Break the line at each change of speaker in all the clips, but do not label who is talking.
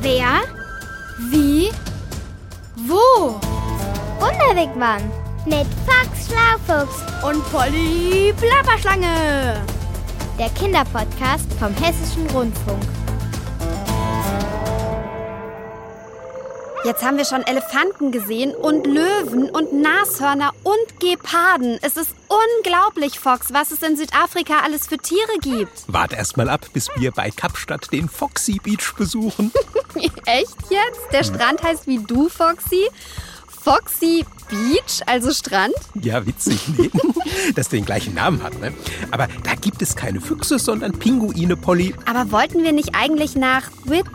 Wer? Wie? Wo?
Wunderwegmann mit Fox Schlaufuchs
Und Polly Plapperschlange.
der Kinderpodcast vom Hessischen Rundfunk.
Jetzt haben wir schon Elefanten gesehen und Löwen und Nashörner und Geparden. Es ist unglaublich, Fox, was es in Südafrika alles für Tiere gibt.
Wart erst mal ab, bis wir bei Kapstadt den Foxy Beach besuchen.
Echt jetzt? Der Strand heißt wie du, Foxy? Foxy Beach, also Strand?
Ja, witzig, nee. Dass der den gleichen Namen hat, ne? Aber da gibt es keine Füchse, sondern Pinguine, Polly.
Aber wollten wir nicht eigentlich nach Wit...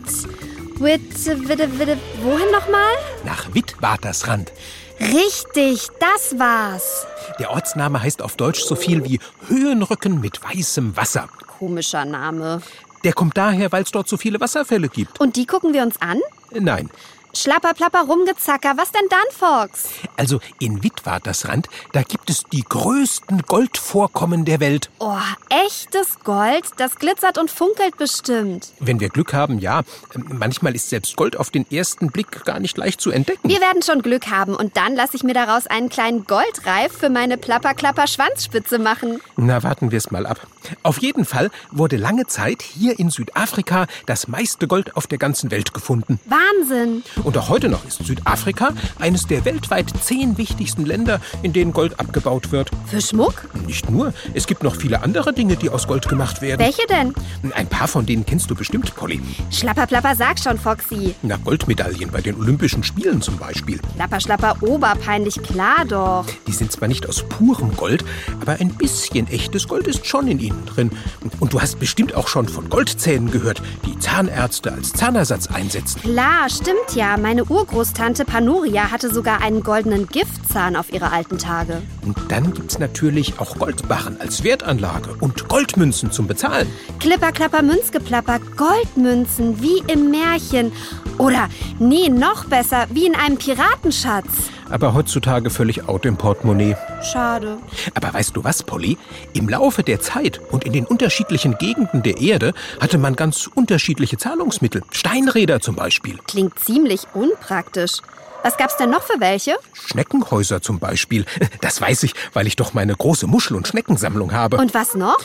Wit... Witte, Witte, wohin nochmal?
Nach Witwatersrand.
Richtig, das war's.
Der Ortsname heißt auf Deutsch so viel wie Höhenrücken mit weißem Wasser.
Komischer Name.
Der kommt daher, weil es dort so viele Wasserfälle gibt.
Und die gucken wir uns an?
Nein.
Schlapper, plapper, rumgezacker. Was denn dann, Fox?
Also in Witwatersrand, da gibt es die größten Goldvorkommen der Welt.
Oh, echtes Gold? Das glitzert und funkelt bestimmt.
Wenn wir Glück haben, ja. Manchmal ist selbst Gold auf den ersten Blick gar nicht leicht zu entdecken.
Wir werden schon Glück haben und dann lasse ich mir daraus einen kleinen Goldreif für meine Plapper-Klapper-Schwanzspitze machen.
Na, warten wir es mal ab. Auf jeden Fall wurde lange Zeit hier in Südafrika das meiste Gold auf der ganzen Welt gefunden.
Wahnsinn.
Und auch heute noch ist Südafrika eines der weltweit zehn wichtigsten Länder, in denen Gold abgebaut wird.
Für Schmuck?
Nicht nur, es gibt noch viele andere Dinge, die aus Gold gemacht werden.
Welche denn?
Ein paar von denen kennst du bestimmt, Polly.
Schlapper, plapper, sag schon, Foxy.
Na, Goldmedaillen bei den Olympischen Spielen zum Beispiel.
Schlapper, schlapper, oberpeinlich, klar doch.
Die sind zwar nicht aus purem Gold, aber ein bisschen echtes Gold ist schon in ihnen drin. Und du hast bestimmt auch schon von Goldzähnen gehört, die Zahnärzte als Zahnersatz einsetzen.
Klar, stimmt ja. Meine Urgroßtante Panuria hatte sogar einen goldenen Giftzahn auf ihre alten Tage.
Und dann gibt's natürlich auch Goldbarren als Wertanlage und Goldmünzen zum Bezahlen.
Klipper, klapper, Münzgeplapper, Goldmünzen, wie im Märchen. Oder, nee, noch besser, wie in einem Piratenschatz.
Aber heutzutage völlig out im Portemonnaie.
Schade.
Aber weißt du was, Polly? Im Laufe der Zeit und in den unterschiedlichen Gegenden der Erde hatte man ganz unterschiedliche Zahlungsmittel. Steinräder zum Beispiel.
Klingt ziemlich unpraktisch. Was gab's denn noch für welche?
Schneckenhäuser zum Beispiel. Das weiß ich, weil ich doch meine große Muschel- und Schneckensammlung habe.
Und was noch?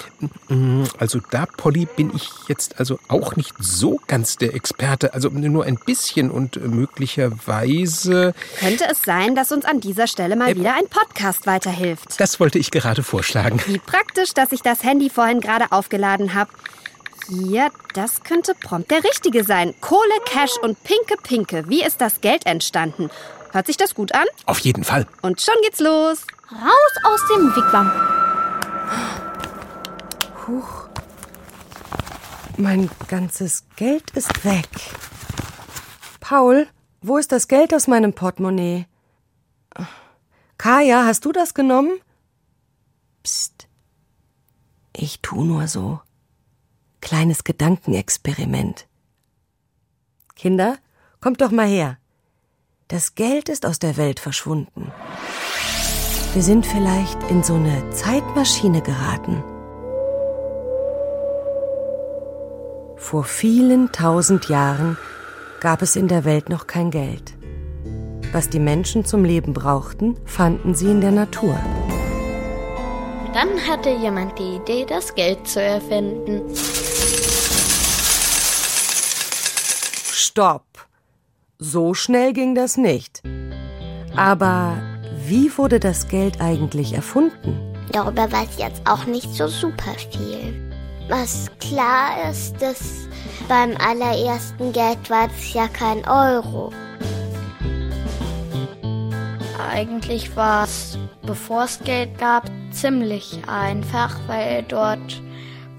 Also da, Polly, bin ich jetzt also auch nicht so ganz der Experte. Also nur ein bisschen und äh, möglicherweise...
Könnte es sein, dass uns an dieser Stelle mal wieder ein Podcast weiterhilft?
Das wollte ich gerade vorschlagen.
Wie praktisch, dass ich das Handy vorhin gerade aufgeladen habe. Hier, das könnte prompt der richtige sein. Kohle, Cash und Pinke Pinke. Wie ist das Geld entstanden? Hört sich das gut an?
Auf jeden Fall.
Und schon geht's los.
Raus aus dem Wigwam.
Mein ganzes Geld ist weg. Paul, wo ist das Geld aus meinem Portemonnaie? Kaya, hast du das genommen? Psst. Ich tu nur so. Kleines Gedankenexperiment. Kinder, kommt doch mal her. Das Geld ist aus der Welt verschwunden. Wir sind vielleicht in so eine Zeitmaschine geraten. Vor vielen tausend Jahren gab es in der Welt noch kein Geld. Was die Menschen zum Leben brauchten, fanden sie in der Natur.
Dann hatte jemand die Idee, das Geld zu erfinden.
Stopp! So schnell ging das nicht. Aber wie wurde das Geld eigentlich erfunden?
Darüber weiß ich jetzt auch nicht so super viel. Was klar ist, dass beim allerersten Geld war es ja kein Euro.
Eigentlich war es, bevor es Geld gab, ziemlich einfach, weil dort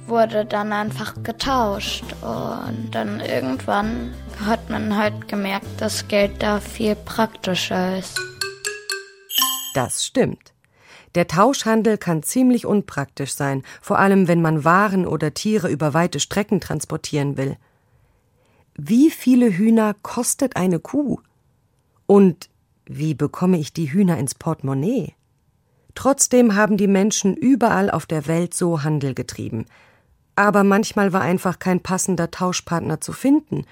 wurde dann einfach getauscht. Und dann irgendwann hat man halt gemerkt, dass Geld da viel praktischer ist.
Das stimmt. Der Tauschhandel kann ziemlich unpraktisch sein, vor allem wenn man Waren oder Tiere über weite Strecken transportieren will. Wie viele Hühner kostet eine Kuh? Und wie bekomme ich die Hühner ins Portemonnaie? Trotzdem haben die Menschen überall auf der Welt so Handel getrieben. Aber manchmal war einfach kein passender Tauschpartner zu finden.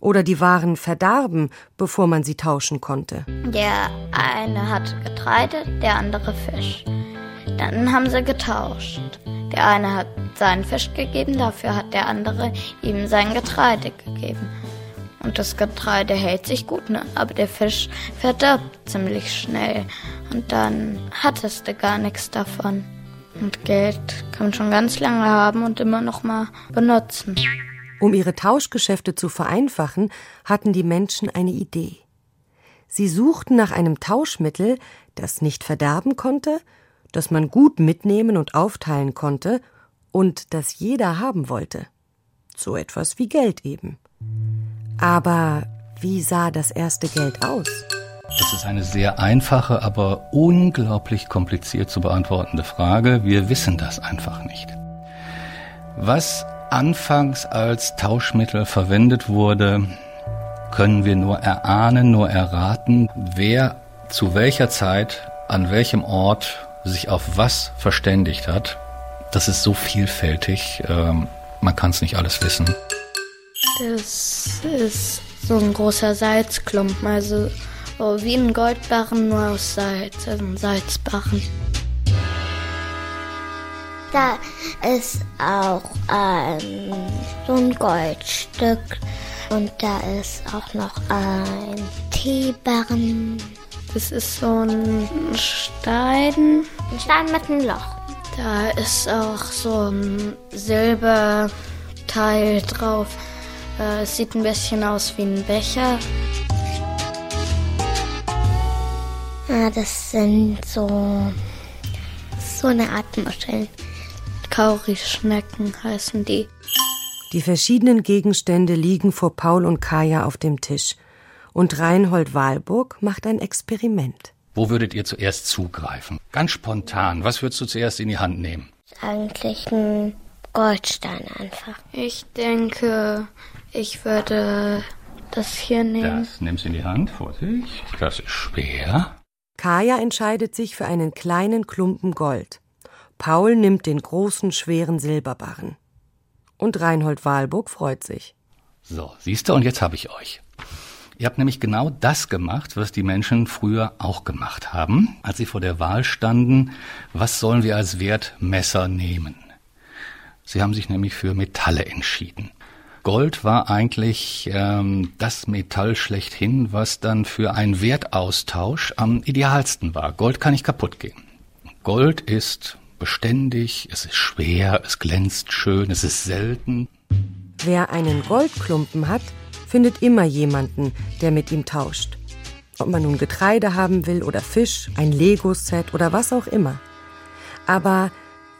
Oder die Waren verdarben, bevor man sie tauschen konnte.
Der eine hatte Getreide, der andere Fisch. Dann haben sie getauscht. Der eine hat seinen Fisch gegeben, dafür hat der andere ihm sein Getreide gegeben. Und das Getreide hält sich gut, ne? aber der Fisch verdirbt ziemlich schnell. Und dann hattest du gar nichts davon. Und Geld kann man schon ganz lange haben und immer noch mal benutzen.
Um ihre Tauschgeschäfte zu vereinfachen, hatten die Menschen eine Idee. Sie suchten nach einem Tauschmittel, das nicht verderben konnte, das man gut mitnehmen und aufteilen konnte und das jeder haben wollte. So etwas wie Geld eben. Aber wie sah das erste Geld aus?
Das ist eine sehr einfache, aber unglaublich kompliziert zu beantwortende Frage. Wir wissen das einfach nicht. Was anfangs als Tauschmittel verwendet wurde, können wir nur erahnen, nur erraten, wer zu welcher Zeit, an welchem Ort sich auf was verständigt hat. Das ist so vielfältig, ähm, man kann es nicht alles wissen.
Das ist so ein großer Salzklumpen, also oh, wie ein Goldbarren, nur aus Salz, also ein Salzbarren.
Da ist auch ein, so ein Goldstück und da ist auch noch ein Teebarren.
Das ist so ein Stein.
Ein Stein mit einem Loch.
Da ist auch so ein Silberteil drauf. Äh, es sieht ein bisschen aus wie ein Becher.
Ja, das sind so, so eine Art Muscheln.
Kaurischnecken heißen die.
Die verschiedenen Gegenstände liegen vor Paul und Kaya auf dem Tisch. Und Reinhold Wahlburg macht ein Experiment.
Wo würdet ihr zuerst zugreifen? Ganz spontan. Was würdest du zuerst in die Hand nehmen?
Eigentlich ein Goldstein einfach.
Ich denke, ich würde das hier nehmen.
Das nimmst du in die Hand. Vorsicht. Das ist schwer.
Kaya entscheidet sich für einen kleinen Klumpen Gold. Paul nimmt den großen, schweren Silberbarren. Und Reinhold Wahlburg freut sich.
So, siehst du, und jetzt habe ich euch. Ihr habt nämlich genau das gemacht, was die Menschen früher auch gemacht haben, als sie vor der Wahl standen, was sollen wir als Wertmesser nehmen. Sie haben sich nämlich für Metalle entschieden. Gold war eigentlich ähm, das Metall schlechthin, was dann für einen Wertaustausch am idealsten war. Gold kann nicht kaputt gehen. Gold ist beständig, es ist schwer, es glänzt schön, es ist selten.
Wer einen Goldklumpen hat, findet immer jemanden, der mit ihm tauscht. Ob man nun Getreide haben will oder Fisch, ein Lego-Set oder was auch immer. Aber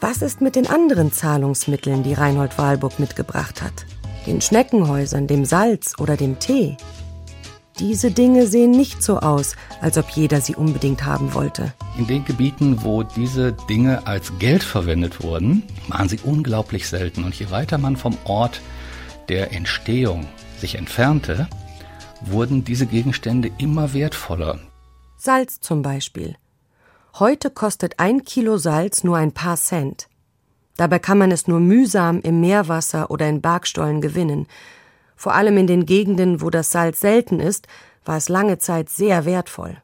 was ist mit den anderen Zahlungsmitteln, die Reinhold Wahlburg mitgebracht hat? Den Schneckenhäusern, dem Salz oder dem Tee? Diese Dinge sehen nicht so aus, als ob jeder sie unbedingt haben wollte.
In den Gebieten, wo diese Dinge als Geld verwendet wurden, waren sie unglaublich selten. Und je weiter man vom Ort der Entstehung sich entfernte, wurden diese Gegenstände immer wertvoller.
Salz zum Beispiel. Heute kostet ein Kilo Salz nur ein paar Cent. Dabei kann man es nur mühsam im Meerwasser oder in Bergstollen gewinnen. Vor allem in den Gegenden, wo das Salz selten ist, war es lange Zeit sehr wertvoll.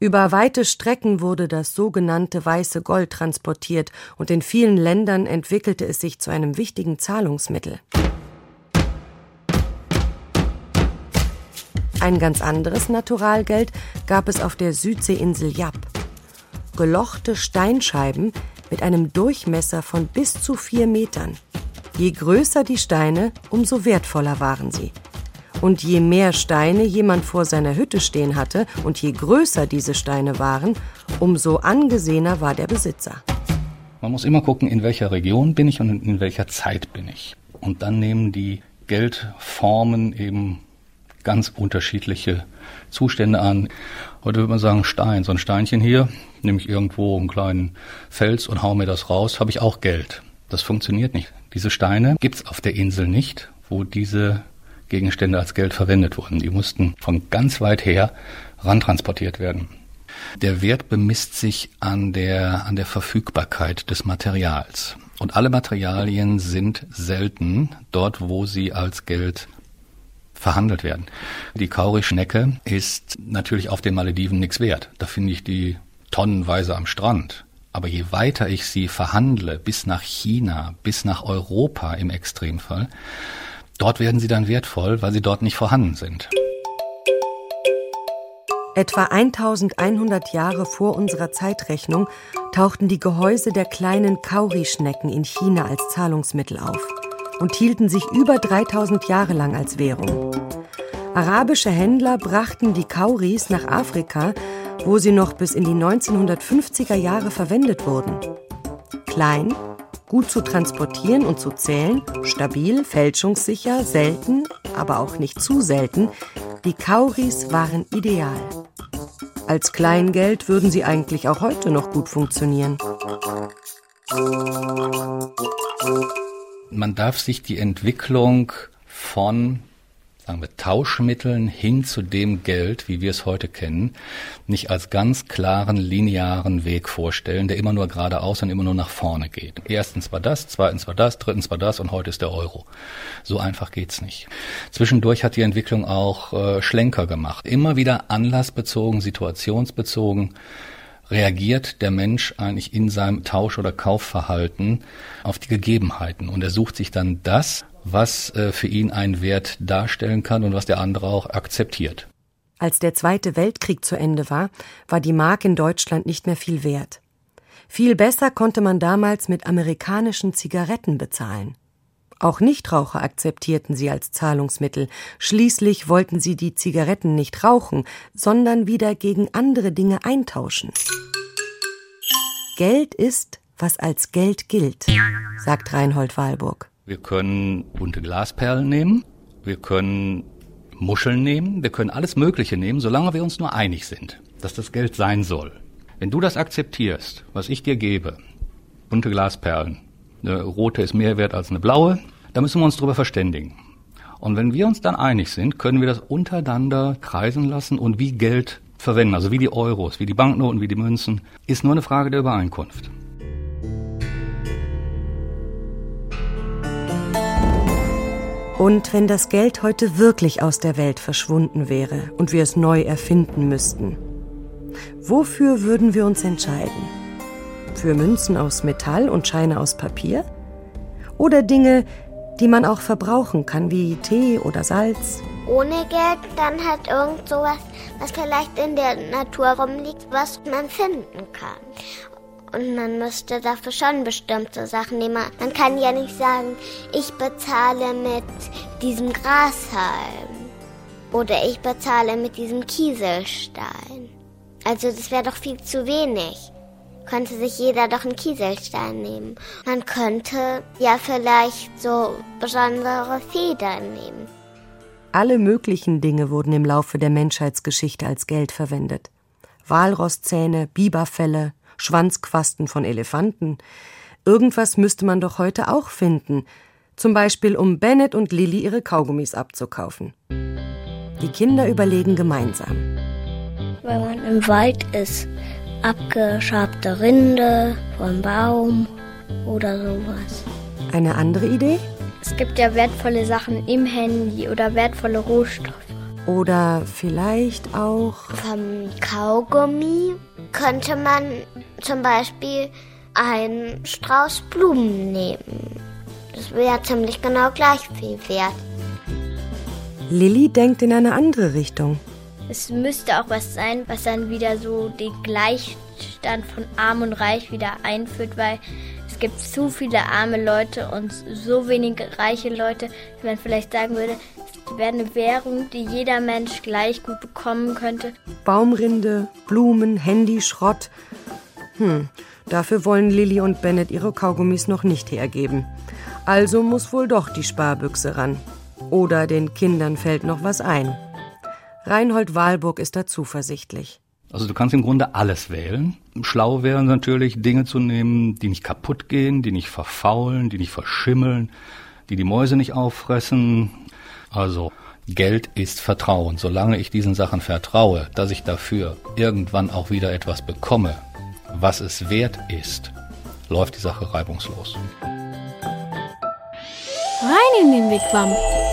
Über weite Strecken wurde das sogenannte weiße Gold transportiert und in vielen Ländern entwickelte es sich zu einem wichtigen Zahlungsmittel. Ein ganz anderes Naturalgeld gab es auf der Südseeinsel Yap. Gelochte Steinscheiben mit einem Durchmesser von bis zu vier Metern. Je größer die Steine, umso wertvoller waren sie. Und je mehr Steine jemand vor seiner Hütte stehen hatte und je größer diese Steine waren, umso angesehener war der Besitzer.
Man muss immer gucken, in welcher Region bin ich und in welcher Zeit bin ich. Und dann nehmen die Geldformen eben ganz unterschiedliche Zustände an. Heute würde man sagen Stein, so ein Steinchen hier, nehme ich irgendwo einen kleinen Fels und hau mir das raus, habe ich auch Geld. Das funktioniert nicht. Diese Steine gibt's auf der Insel nicht, wo diese Gegenstände als Geld verwendet wurden. Die mussten von ganz weit her rantransportiert werden. Der Wert bemisst sich an der, an der Verfügbarkeit des Materials. Und alle Materialien sind selten dort, wo sie als Geld verhandelt werden. Die Kaurischnecke ist natürlich auf den Malediven nichts wert. Da finde ich die tonnenweise am Strand. Aber je weiter ich sie verhandle, bis nach China, bis nach Europa im Extremfall, dort werden sie dann wertvoll, weil sie dort nicht vorhanden sind.
Etwa 1100 Jahre vor unserer Zeitrechnung tauchten die Gehäuse der kleinen Kaurischnecken in China als Zahlungsmittel auf und hielten sich über 3000 Jahre lang als Währung. Arabische Händler brachten die Kauris nach Afrika, wo sie noch bis in die 1950er Jahre verwendet wurden. Klein, gut zu transportieren und zu zählen, stabil, fälschungssicher, selten, aber auch nicht zu selten, die Kauris waren ideal. Als Kleingeld würden sie eigentlich auch heute noch gut funktionieren.
Man darf sich die Entwicklung von sagen wir, Tauschmitteln hin zu dem Geld, wie wir es heute kennen, nicht als ganz klaren linearen Weg vorstellen, der immer nur geradeaus und immer nur nach vorne geht. Erstens war das, zweitens war das, drittens war das und heute ist der Euro. So einfach geht's nicht. Zwischendurch hat die Entwicklung auch äh, Schlenker gemacht. Immer wieder anlassbezogen, situationsbezogen reagiert der Mensch eigentlich in seinem Tausch- oder Kaufverhalten auf die Gegebenheiten und er sucht sich dann das, was äh, für ihn einen Wert darstellen kann und was der andere auch akzeptiert.
Als der Zweite Weltkrieg zu Ende war, war die Mark in Deutschland nicht mehr viel wert. Viel besser konnte man damals mit amerikanischen Zigaretten bezahlen. Auch Nichtraucher akzeptierten sie als Zahlungsmittel. Schließlich wollten sie die Zigaretten nicht rauchen, sondern wieder gegen andere Dinge eintauschen. Geld ist, was als Geld gilt, sagt Reinhold Wahlburg.
Wir können bunte Glasperlen nehmen, wir können Muscheln nehmen, wir können alles Mögliche nehmen, solange wir uns nur einig sind, dass das Geld sein soll. Wenn du das akzeptierst, was ich dir gebe, bunte Glasperlen, eine rote ist mehr wert als eine blaue, da müssen wir uns darüber verständigen. Und wenn wir uns dann einig sind, können wir das untereinander kreisen lassen und wie Geld verwenden, also wie die Euros, wie die Banknoten, wie die Münzen, ist nur eine Frage der Übereinkunft.
Und wenn das Geld heute wirklich aus der Welt verschwunden wäre und wir es neu erfinden müssten, wofür würden wir uns entscheiden? Für Münzen aus Metall und Scheine aus Papier? Oder Dinge, die man auch verbrauchen kann, wie Tee oder Salz?
Ohne Geld dann halt irgend sowas, was vielleicht in der Natur rumliegt, was man finden kann. Und man müsste dafür schon bestimmte Sachen nehmen. Man kann ja nicht sagen, ich bezahle mit diesem Grashalm. Oder ich bezahle mit diesem Kieselstein. Also das wäre doch viel zu wenig. Könnte sich jeder doch einen Kieselstein nehmen. Man könnte ja vielleicht so besondere Federn nehmen.
Alle möglichen Dinge wurden im Laufe der Menschheitsgeschichte als Geld verwendet. Walrosszähne, Biberfelle, Schwanzquasten von Elefanten. Irgendwas müsste man doch heute auch finden. Zum Beispiel, um Bennett und Lilly ihre Kaugummis abzukaufen. Die Kinder überlegen gemeinsam.
Wenn man im Wald ist, abgeschabte Rinde vom Baum oder sowas.
Eine andere Idee?
Es gibt ja wertvolle Sachen im Handy oder wertvolle Rohstoffe.
Oder vielleicht auch.
Vom Kaugummi könnte man zum Beispiel einen Strauß Blumen nehmen. Das wäre ziemlich genau gleich viel wert.
Lilly denkt in eine andere Richtung.
Es müsste auch was sein, was dann wieder so den Gleichstand von Arm und Reich wieder einführt, weil es gibt zu viele arme Leute und so wenige reiche Leute, wie man vielleicht sagen würde, es wäre eine Währung, die jeder Mensch gleich gut bekommen könnte.
Baumrinde, Blumen, Handy, Schrott. Hm, dafür wollen Lilly und Bennett ihre Kaugummis noch nicht hergeben. Also muss wohl doch die Sparbüchse ran. Oder den Kindern fällt noch was ein. Reinhold Wahlburg ist da zuversichtlich.
Also du kannst im Grunde alles wählen. Schlau wäre natürlich, Dinge zu nehmen, die nicht kaputt gehen, die nicht verfaulen, die nicht verschimmeln, die die Mäuse nicht auffressen. Also Geld ist Vertrauen. Solange ich diesen Sachen vertraue, dass ich dafür irgendwann auch wieder etwas bekomme, was es wert ist, läuft die Sache reibungslos.
Rein in den Wigwam.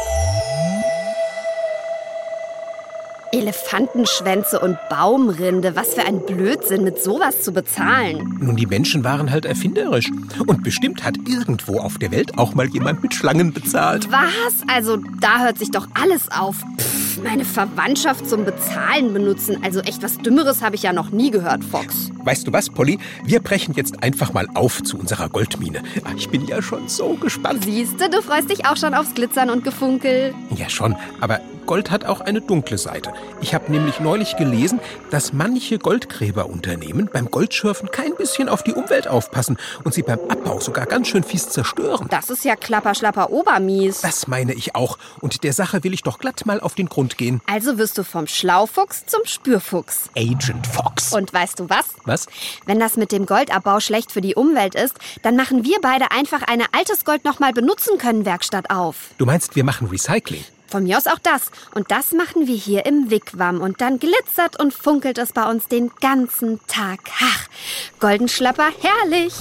Elefantenschwänze und Baumrinde. Was für ein Blödsinn, mit sowas zu bezahlen.
Nun, die Menschen waren halt erfinderisch. Und bestimmt hat irgendwo auf der Welt auch mal jemand mit Schlangen bezahlt.
Was? Also, da hört sich doch alles auf. Pff, meine Verwandtschaft zum Bezahlen benutzen. Also echt was Dümmeres habe ich ja noch nie gehört, Fox.
Weißt du was, Polly? Wir brechen jetzt einfach mal auf zu unserer Goldmine. Ah, Ich bin ja schon so gespannt.
Siehste, du freust dich auch schon aufs Glitzern und Gefunkel.
Ja schon, aber Gold hat auch eine dunkle Seite. Ich habe nämlich neulich gelesen, dass manche Goldgräberunternehmen beim Goldschürfen kein bisschen auf die Umwelt aufpassen und sie beim Abbau sogar ganz schön fies zerstören.
Das ist ja klapperschlapper Obermies.
Das meine ich auch. Und der Sache will ich doch glatt mal auf den Grund gehen.
Also wirst du vom Schlaufuchs zum Spürfuchs.
Agent Fox.
Und weißt du was?
was?
Wenn das mit dem Goldabbau schlecht für die Umwelt ist, dann machen wir beide einfach eine altes Gold nochmal benutzen können Werkstatt auf.
Du meinst, wir machen Recycling?
Von mir aus auch das. Und das machen wir hier im Wigwam. Und dann glitzert und funkelt es bei uns den ganzen Tag. Ach, Goldenschlapper, herrlich.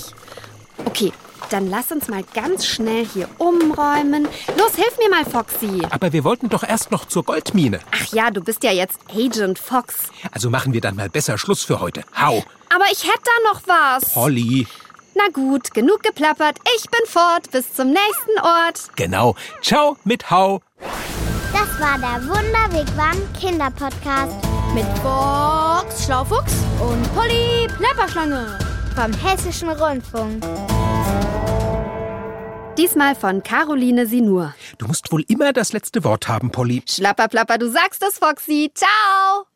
Okay, dann lass uns mal ganz schnell hier umräumen. Los, hilf mir mal, Foxy.
Aber wir wollten doch erst noch zur Goldmine.
Ach ja, du bist ja jetzt Agent Fox.
Also machen wir dann mal besser Schluss für heute. Hau.
Aber ich hätte da noch was.
Polly.
Na gut, genug geplappert. Ich bin fort. Bis zum nächsten Ort.
Genau. Ciao mit Hau.
Das war der Wunderwegwam Kinderpodcast
Mit Fox Schlaufuchs und Polly Plapperschlange.
vom Hessischen Rundfunk.
Diesmal von Caroline Sinur.
Du musst wohl immer das letzte Wort haben, Polly.
Schlapperplapper, du sagst es, Foxy. Ciao.